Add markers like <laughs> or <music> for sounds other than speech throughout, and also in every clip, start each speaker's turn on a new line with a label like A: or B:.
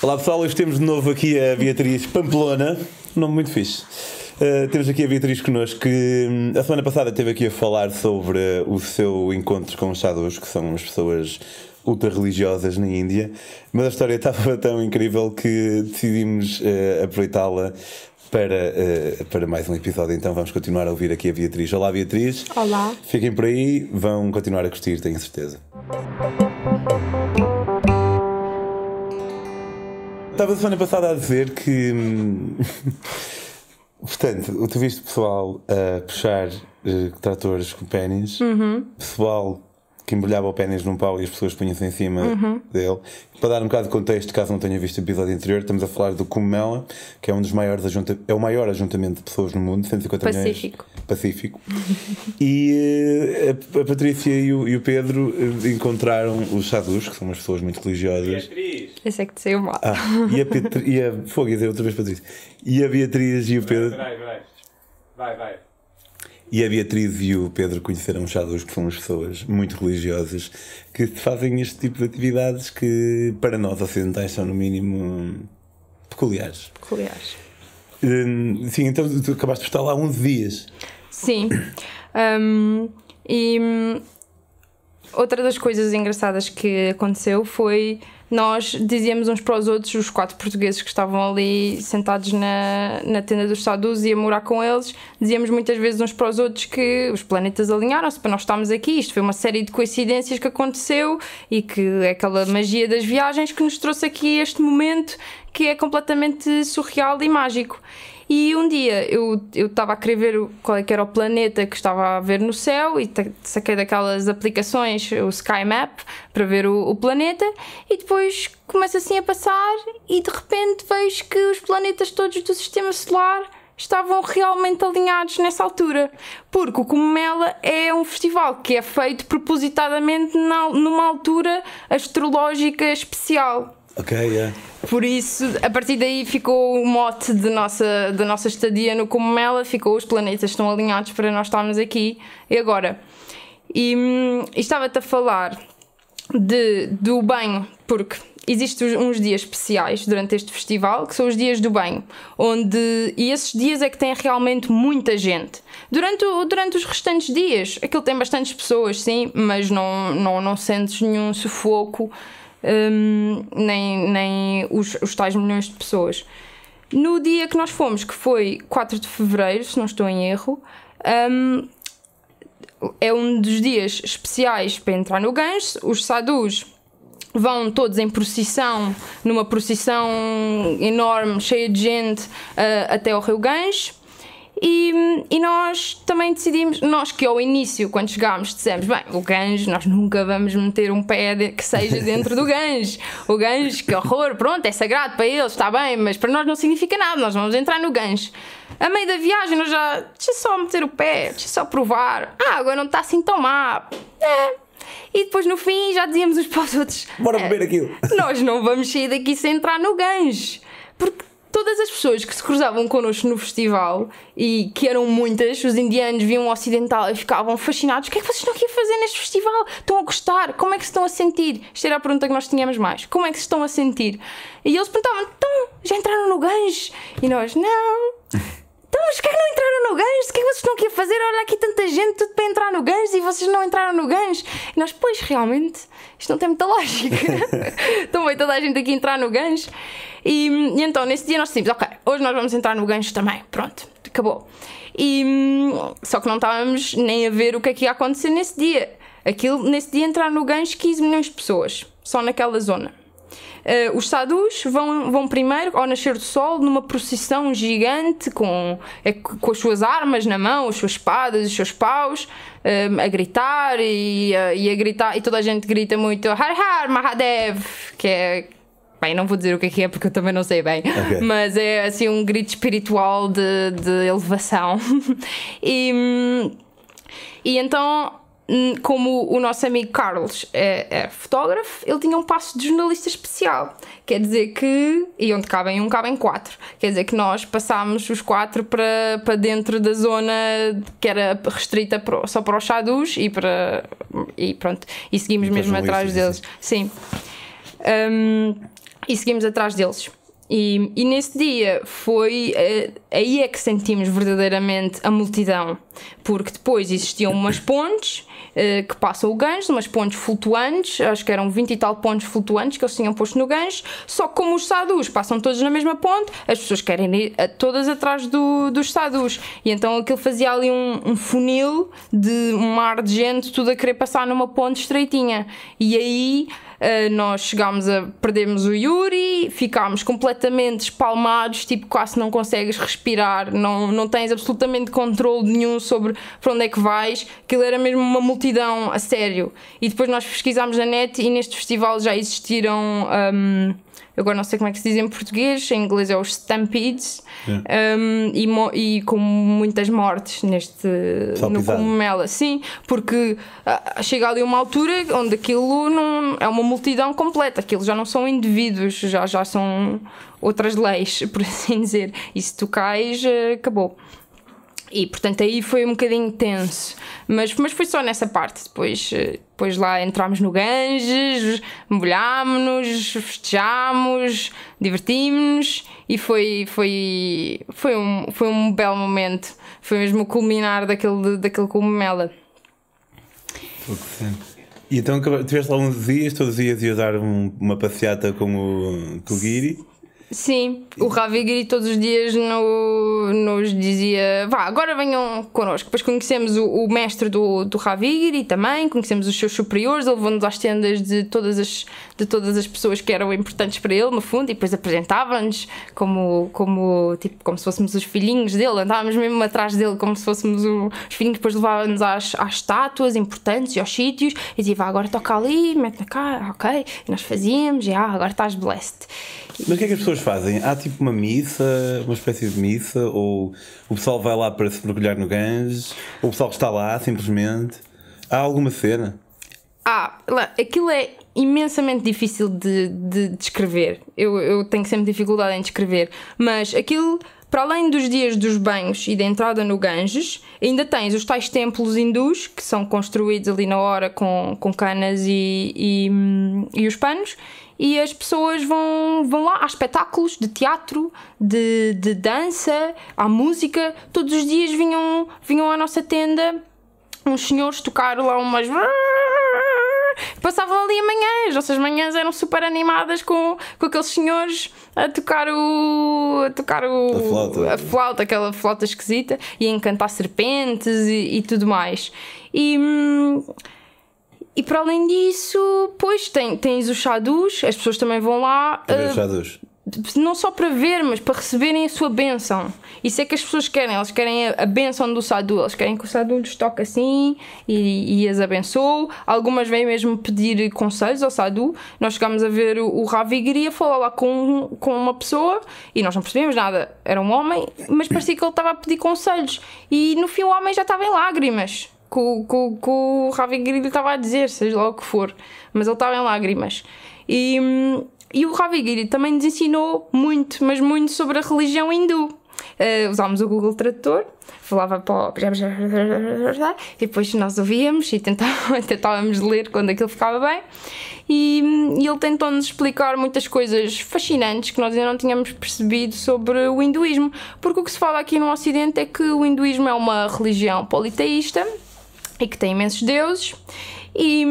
A: Olá pessoal, hoje temos de novo aqui a Beatriz Pamplona, um nome muito fixe. Uh, temos aqui a Beatriz connosco que hum, a semana passada esteve aqui a falar sobre o seu encontro com os sadhus, que são as pessoas ultra religiosas na Índia, mas a história <laughs> estava tão incrível que decidimos uh, aproveitá-la para, para mais um episódio. Então vamos continuar a ouvir aqui a Beatriz. Olá Beatriz.
B: Olá.
A: Fiquem por aí, vão continuar a curtir, tenho certeza. Estava a semana passada a dizer que. hum, <laughs> Portanto, tu viste pessoal a puxar eh, tratores com pênis, pessoal que embrulhava o pênis num pau e as pessoas punham-se em cima dele. Para dar um bocado de contexto, caso não tenha visto o episódio anterior, estamos a falar do Cumela, que é um dos maiores ajunta é o maior ajuntamento de pessoas no mundo, 150
B: Pacífico.
A: milhões. Pacífico. <laughs> e eh, a, a Patrícia e o, e o Pedro eh, encontraram os sadhus, que são umas pessoas muito religiosas.
C: Beatriz,
B: Esse é que te saiu mal.
A: Ah, e a, Petri, e a Fogo, ia dizer outra vez Patrícia. E a Beatriz e o Pedro.
C: vai, vai. Vai, vai.
A: E a Beatriz e o Pedro conheceram os sadhus, que são as pessoas muito religiosas que fazem este tipo de atividades que para nós ocidentais são no mínimo peculiares.
B: Peculiares.
A: Hum, sim, então tu acabaste de estar lá 11 dias.
B: Sim. Hum, e hum, outra das coisas engraçadas que aconteceu foi nós dizíamos uns para os outros, os quatro portugueses que estavam ali sentados na, na tenda dos sadus e a morar com eles, dizíamos muitas vezes uns para os outros que os planetas alinharam-se para nós estarmos aqui. Isto foi uma série de coincidências que aconteceu e que é aquela magia das viagens que nos trouxe aqui este momento que é completamente surreal e mágico. E um dia eu estava a querer ver qual é que era o planeta que estava a ver no céu e saquei daquelas aplicações, o Sky Map, para ver o, o planeta e depois começo assim a passar e de repente vejo que os planetas todos do Sistema Solar estavam realmente alinhados nessa altura. Porque o Cumela é um festival que é feito propositadamente numa altura astrológica especial.
A: Ok, yeah.
B: Por isso, a partir daí ficou o mote de nossa, da nossa estadia no Comela, ficou os planetas estão alinhados para nós estarmos aqui e agora. E, hum, e estava-te a falar de, do banho, porque existem uns- dias especiais durante este festival, que são os dias do banho, onde e esses dias é que tem realmente muita gente. Durante, durante os restantes dias, aquilo tem bastantes pessoas, sim, mas não, não, não sentes nenhum sufoco, hum, nem, nem os, os tais milhões de pessoas. No dia que nós fomos, que foi 4 de fevereiro, se não estou em erro, hum, é um dos dias especiais para entrar no gancho. Os sadus vão todos em procissão, numa procissão enorme, cheia de gente, ah, até ao Rio Gancho. E, e nós também decidimos, nós que ao início, quando chegámos, dissemos: bem, o ganjo, nós nunca vamos meter um pé de- que seja dentro do ganjo. O ganjo, que horror, pronto, é sagrado para eles, está bem, mas para nós não significa nada, nós vamos entrar no ganjo. A meio da viagem, nós já, deixa só meter o pé, deixa só provar. Ah, agora não está assim tão má. É. E depois no fim já dizíamos uns para os outros:
A: Bora
B: "É,
A: beber aquilo.
B: nós não vamos sair daqui sem entrar no ganjo. Porque todas as pessoas que se cruzavam connosco no festival, e que eram muitas, os indianos viam o ocidental e ficavam fascinados. O que é que vocês estão aqui a fazer neste festival? Estão a gostar? Como é que se estão a sentir? Isto era a pergunta que nós tínhamos mais. Como é que se estão a sentir? E eles perguntavam, então, já entraram no ganjo? E nós, não. <laughs> Então, mas porquê que não entraram no gancho? O que é que vocês estão aqui a fazer? Olha aqui tanta gente, tudo para entrar no gancho e vocês não entraram no gancho. E nós, pois, realmente, isto não tem muita lógica. <laughs> então veio toda a gente aqui entrar no gancho. E, e então, nesse dia nós decidimos, ok, hoje nós vamos entrar no gancho também. Pronto, acabou. E, só que não estávamos nem a ver o que é que ia acontecer nesse dia. Aquilo, nesse dia entraram no gancho 15 milhões de pessoas, só naquela zona. Eh, os sadus vão, vão primeiro ao nascer do sol numa procissão gigante com, é, com as suas armas na mão, as suas espadas, os seus paus, eh, a gritar e, a- e a gritar e toda a gente grita muito Har Har Mahadev, que é Bem, não vou dizer o que é que é porque eu também não sei bem,
A: Ok.
B: mas é assim um grito espiritual de, de elevação. <laughs> e, e então, hum, como o nosso amigo Carlos é, é fotógrafo, ele tinha um passo de jornalista especial. Quer dizer que. E onde cabem um, cabem quatro. Quer dizer que nós passámos os quatro para, para dentro da zona que era restrita só para os sadus e para. E pronto. E seguimos
A: E
B: mesmo atrás deles. Sim. Hum, e seguimos atrás deles. E, e nesse dia foi uh, aí é que sentimos verdadeiramente a multidão, porque depois existiam umas pontes uh, que passam o gancho, umas pontes flutuantes, acho que eram 20 e tal pontes flutuantes que eles tinham posto no gancho, só que como os sadus passam todos na mesma ponte, as pessoas querem ir uh, todas atrás do, dos sadus, e então aquilo fazia ali um, um funil de um mar de gente, tudo a querer passar numa ponte estreitinha, e aí Uh, nós chegámos a perdermos o Yuri, ficámos completamente espalmados, tipo, quase não consegues respirar, não, não tens absolutamente controle nenhum sobre para onde é que vais. Aquilo era mesmo uma multidão a sério. E depois nós pesquisámos na net e neste festival já existiram. Um, agora não sei como é que se diz em português, em inglês é os Stampedes, yeah. um, e, e, com muitas mortes neste Só no Cogumela, sim, porque uh, chega ali uma altura onde aquilo não, é uma multidão completa, aquilo já não são indivíduos, já, já são outras leis, <laughs> por assim dizer, e se tu cais, uh, acabou. E portanto aí foi um bocadinho tenso, mas, mas foi só nessa parte. Depois, eh, depois lá entramos no Ganges, molhámos-nos, festejámos, divertimos-nos e foi, foi, foi, um, foi um belo momento. Foi mesmo o culminar daquele, daquele cogumela.
A: E então tiveste lá uns dias, todos os dias ias dar um, uma passeata com o, com o Guiri?
B: Sim, o Ravigri todos os dias no, nos dizia: vá, agora venham connosco. Depois conhecemos o, o mestre do, do Ravigri também, conhecemos os seus superiores, ele levou-nos às tendas de todas, as, de todas as pessoas que eram importantes para ele, no fundo, e depois apresentava-nos como, como, tipo, como se fôssemos os filhinhos dele, andávamos mesmo atrás dele como se fôssemos os filhinhos, depois levava-nos às, às estátuas importantes e aos sítios, e dizia: vá, agora toca ali, mete na cara, ok. E nós fazíamos, e ah, agora estás blessed.
A: Mas o que é que as pessoas fazem? Há tipo uma missa, uma espécie de missa, ou o pessoal vai lá para se mergulhar no Ganges, ou o pessoal está lá simplesmente. Há alguma cena?
B: Ah, lá, aquilo é imensamente difícil de, de descrever. Eu, eu tenho sempre dificuldade em descrever, mas aquilo para além dos dias dos banhos e da entrada no Ganges, ainda tens os tais templos hindus, que são construídos ali na hora com, com canas e, e, e os panos, e as pessoas vão, vão lá. Há espetáculos de teatro, de, de dança, há música. Todos os dias vinham, vinham à nossa tenda uns senhores tocar lá umas. <laughs> Passavam ali amanhãs, nossas manhãs eram super animadas com, com aqueles senhores a tocar o. a tocar o.
A: A flauta.
B: A flauta, aquela flauta esquisita, e a encantar serpentes e, e tudo mais. E. Hum, e para além disso, pois tem, tens os chadus, as pessoas também vão lá.
A: Uh, chadus.
B: Não só para ver, mas para receberem a sua bênção. Isso é que as pessoas querem, elas querem a, bênção do sadu, elas querem que o sadu lhes toque assim e, e as abençoe. Algumas vêm mesmo pedir conselhos ao sadu. Nós chegámos a ver o, o Ravi e queria falar lá com, com uma pessoa e nós não percebíamos nada. Era um homem, mas parecia que ele estava a pedir conselhos. E no fim o homem já estava em lágrimas que, que o Ravi Giri estava a dizer, seja lá o que for, mas ele estava em lágrimas. E, e o Ravi Giri também nos ensinou muito, mas muito sobre a religião hindu. Uh, usámos o Google Tradutor, falava para o... <laughs> e depois nós ouvíamos e tentávamos, <laughs> tentávamos ler quando aquilo ficava bem. E, e ele tentou-nos explicar muitas coisas fascinantes que nós ainda não tínhamos percebido sobre o hinduísmo. Porque o que se fala aqui no Ocidente é que o hinduísmo é uma religião politeísta e que tem imensos deuses. E,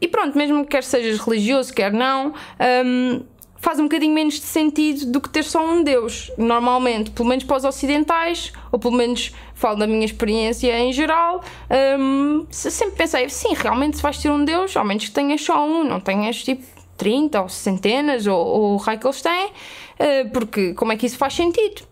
B: e pronto, mesmo que quer sejas religioso, quer não, um, faz um bocadinho menos de sentido do que ter só um Deus. Normalmente, pelo menos para os ocidentais, ou pelo menos falo da minha experiência em geral, um, sempre pensei, sim, realmente se vais ter um Deus, ao menos que tenhas só um, não tenhas tipo 30 ou centenas ou, ou o raio que eles têm, uh, porque como é que isso faz sentido?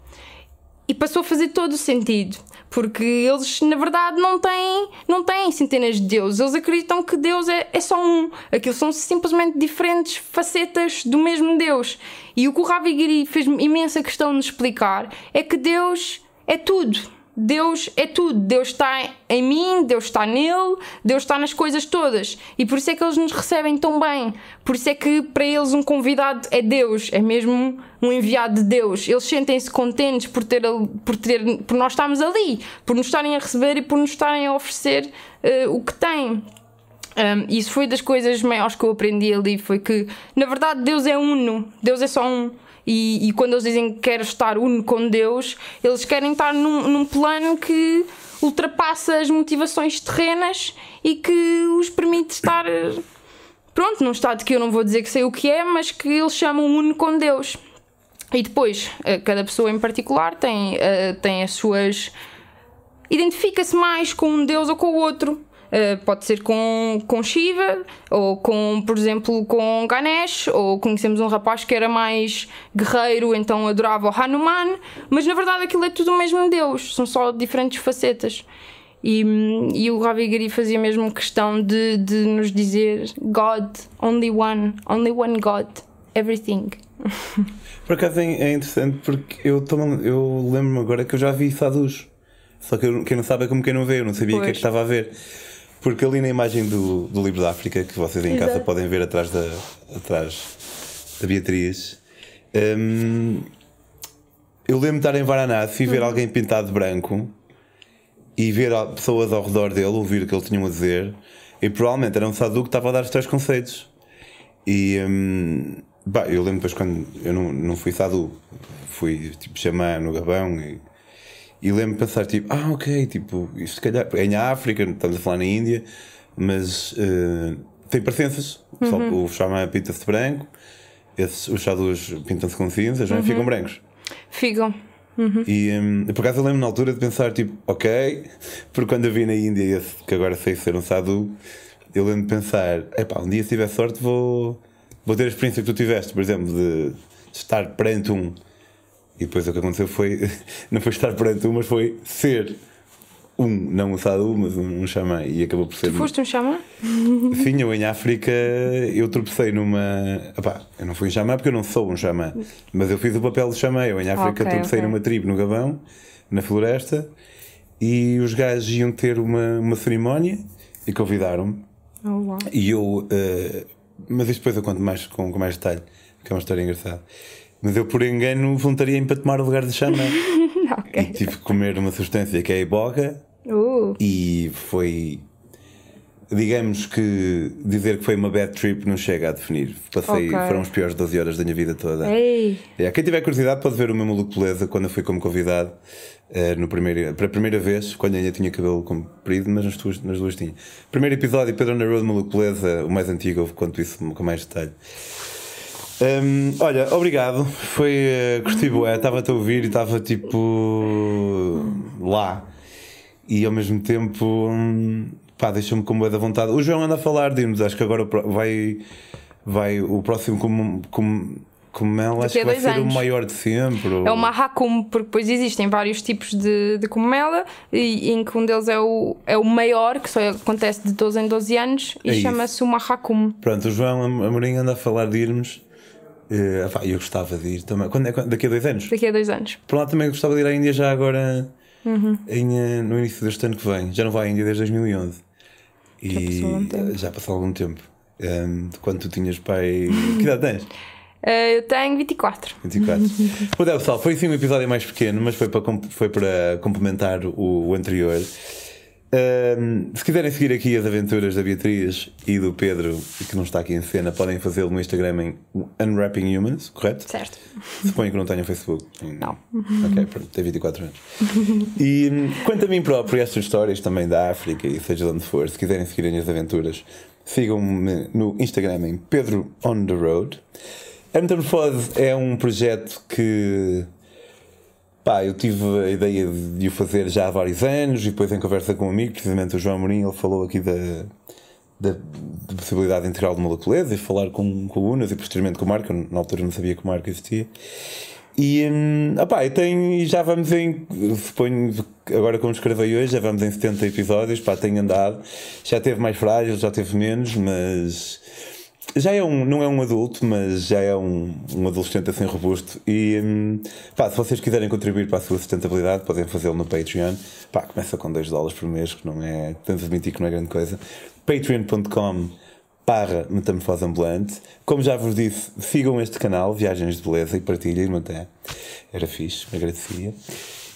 B: E passou a fazer todo o sentido porque eles na verdade não têm, não têm centenas de deuses, eles acreditam que Deus é, é só um, aquilo são simplesmente diferentes facetas do mesmo Deus. E o que o Ravi Giri fez imensa questão de explicar é que Deus é tudo. Deus é tudo. Deus está em mim, Deus está nele, Deus está nas coisas todas. E por isso é que eles nos recebem tão bem. Por isso é que para eles um convidado é Deus, é mesmo um enviado de Deus. Eles sentem-se contentes por, ter, por, ter, por nós estarmos ali, por nos estarem a receber e por nos estarem a oferecer uh, o que têm. Um, isso foi das coisas maiores que eu aprendi ali. Foi que, na verdade, Deus é uno. Deus é só um. E, e quando eles dizem que querem estar uno com Deus, eles querem estar num, num plano que ultrapassa as motivações terrenas e que os permite estar, pronto, num estado que eu não vou dizer que sei o que é, mas que eles chamam uno com Deus. E depois, eh, cada pessoa em particular tem, uh, tem as suas. identifica-se mais com um Deus ou com o outro. Uh, pode ser com, com Shiva, ou com, por exemplo, com Ganesh, ou conhecemos um rapaz que era mais guerreiro, então adorava o Hanuman, mas na verdade aquilo é tudo o mesmo Deus, são só diferentes facetas. E, e o Ravi Giri fazia mesmo questão de, de nos dizer God, only one, only one God, everything.
A: Por acaso é, é interessante porque eu, eu lembro-me agora que eu já vi sadhus. Só que eu, quem não sabe é como quem não vê, eu não sabia o que é que estava a ver. Porque ali na imagem do, do livro da África, que vocês em Exato. casa podem ver atrás da, atrás da Beatriz, hum, eu lembro de estar em Varanasi e ver uhum. alguém pintado de branco e ver pessoas ao redor dele, ouvir o que ele tinha a dizer, e provavelmente era um sadhu que estava a dar os três conceitos. E hum, bah, eu lembro depois quando eu não, não fui sadhu, fui tipo xamã no Gabão e e lembro-me pensar, tipo, ah, ok, tipo, isto se calhar é em África, estamos a falar na Índia, mas uh, tem presenças. Uhum. O xamã pinta-se de branco, esses, os chadus pintam-se com cinzas, é? uhum. ficam brancos.
B: Ficam.
A: Uhum. E um, por acaso eu lembro na altura de pensar, tipo, ok, <laughs> porque quando eu vi na Índia esse, que agora sei ser um sadhu, eu lembro de pensar, epá, um dia se tiver sorte vou, vou ter a experiência que tu tiveste, por exemplo, de estar perante um e depois o que aconteceu foi, <laughs> não foi estar perante um, mas foi ser um, não um sadhu, mas um, um xamã. E acabou por ser.
B: Tu foste um xamã? <laughs>
A: Sim, eu em África eu tropecei numa. Epá, eu não fui um xamã porque eu não sou um xamã, mas eu fiz o papel de xamã. Eu em África okay, tropecei okay. numa tribo no Gabão, na floresta, e os gajos iam ter uma, uma cerimónia e convidaram-me.
B: Oh, wow.
A: E eu. Uh, mas isto depois eu conto mais, com, com mais detalhe, que é uma história engraçada. Mas eu, por engano, voluntariei-me para tomar o lugar de chama. <laughs> okay. E tive que comer uma substância que é a iboga.
B: Uh.
A: E foi. Digamos que dizer que foi uma bad trip não chega a definir. Passei, okay. foram as piores 12 horas da minha vida toda.
B: Ei.
A: É, quem tiver curiosidade pode ver o meu maluco beleza quando eu fui como convidado uh, no primeiro, para a primeira vez, quando ainda tinha cabelo comprido, mas nas, tuas, nas duas tinha. Primeiro episódio, Pedro na Road, maluco beleza, o mais antigo, quanto isso com mais detalhe. Um, olha, obrigado. Foi. Uh, curti bué, estava-te a ouvir e estava tipo. lá. E ao mesmo tempo. Um, pá, deixa-me com boa da vontade. O João anda a falar de nos acho que agora vai. vai o próximo como. como como ela acho que vai ser anos. o maior de sempre.
B: Ou... É uma Hakum, porque depois existem vários tipos de, de comela, e, em que um deles é o, é o maior, que só acontece de 12 em 12 anos, e é chama-se uma Hakum.
A: Pronto, o João Amorim anda a falar de irmos Uh, eu gostava de ir também. Quando é, daqui a dois anos?
B: Daqui a dois anos.
A: Por lá também gostava de ir à Índia já agora, uhum. em, eh, no início deste ano que vem. Já não vai à Índia desde 2011. E já passou algum tempo. Um, ehm, quando tu tinhas pai. que idade tens?
B: Uh, <laughs> eu tenho 24.
A: 24. <laughs> Pois é, pessoal, foi sim um episódio mais pequeno, mas foi para, foi para complementar o, o anterior se quiserem seguir aqui as aventuras da Beatriz e do Pedro, que não está aqui em cena, podem fazê-lo no Instagram em Unwrapping Humans, correto?
B: Certo.
A: Suponho que não tenham Facebook.
B: Não.
A: Ok, pronto, tem 24 anos. E quanto a mim próprio, estas histórias também da África e seja de onde for, se quiserem seguirem as aventuras, sigam-me no Instagram em Pedro On The Road. A Metamorfose é um projeto que Pá, eu tive a ideia de o fazer já há vários anos e depois em conversa com um amigo, precisamente o João Amorim, ele falou aqui da, da, da possibilidade integral de moleculeza e falar com, com o Unas e posteriormente com o Marco, na altura não sabia que o Marco existia. E hum, opá, tenho, já vamos em, suponho, agora como escrevei hoje, já vamos em 70 episódios, pá, tenho andado, já teve mais frágil, já teve menos, mas já é um, não é um adulto, mas já é um, um adolescente assim robusto. E hum, pá, se vocês quiserem contribuir para a sua sustentabilidade, podem fazê-lo no Patreon. Pá, começa com 2 dólares por mês, que não é. Temos de admitir que não é grande coisa. Patreon.com barra Metamorfose Ambulante. Como já vos disse, sigam este canal, Viagens de Beleza, e partilhem até. Era fixe, agradecia.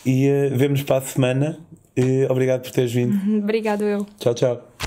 A: E uh, vemos para a semana. Uh, obrigado por teres vindo. <laughs>
B: Obrigado eu.
A: Tchau,
B: tchau.